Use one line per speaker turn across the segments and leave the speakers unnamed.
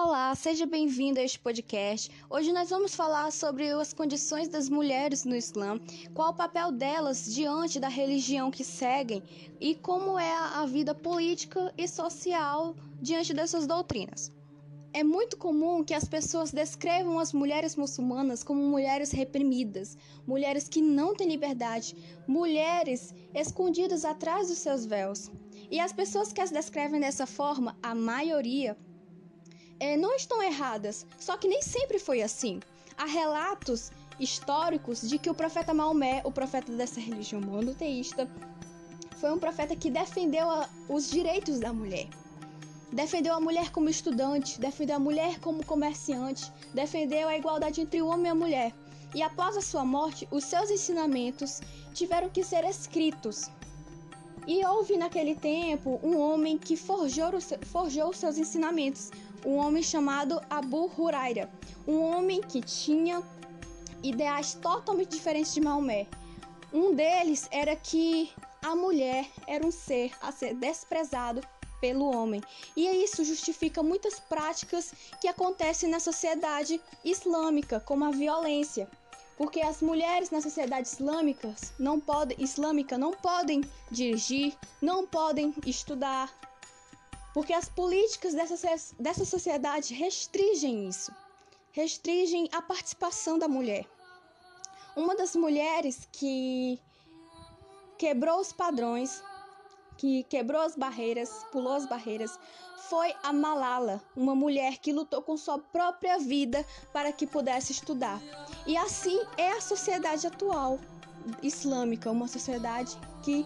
Olá, seja bem-vindo a este podcast. Hoje nós vamos falar sobre as condições das mulheres no Islã, qual o papel delas diante da religião que seguem e como é a vida política e social diante dessas doutrinas. É muito comum que as pessoas descrevam as mulheres muçulmanas como mulheres reprimidas, mulheres que não têm liberdade, mulheres escondidas atrás dos seus véus. E as pessoas que as descrevem dessa forma, a maioria, é, não estão erradas, só que nem sempre foi assim. Há relatos históricos de que o profeta Maomé, o profeta dessa religião monoteísta, foi um profeta que defendeu a, os direitos da mulher. Defendeu a mulher como estudante, defendeu a mulher como comerciante, defendeu a igualdade entre o homem e a mulher. E após a sua morte, os seus ensinamentos tiveram que ser escritos. E houve naquele tempo um homem que forjou, forjou os seus ensinamentos, um homem chamado Abu Huraira, um homem que tinha ideais totalmente diferentes de Maomé. Um deles era que a mulher era um ser a ser desprezado pelo homem. E isso justifica muitas práticas que acontecem na sociedade islâmica, como a violência. Porque as mulheres na sociedade islâmica não podem, islâmica não podem dirigir, não podem estudar, porque as políticas dessa, dessa sociedade restringem isso, restringem a participação da mulher. Uma das mulheres que quebrou os padrões, que quebrou as barreiras, pulou as barreiras, foi a Malala, uma mulher que lutou com sua própria vida para que pudesse estudar. E assim é a sociedade atual islâmica, uma sociedade que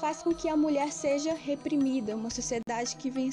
faz com que a mulher seja reprimida, uma sociedade que vem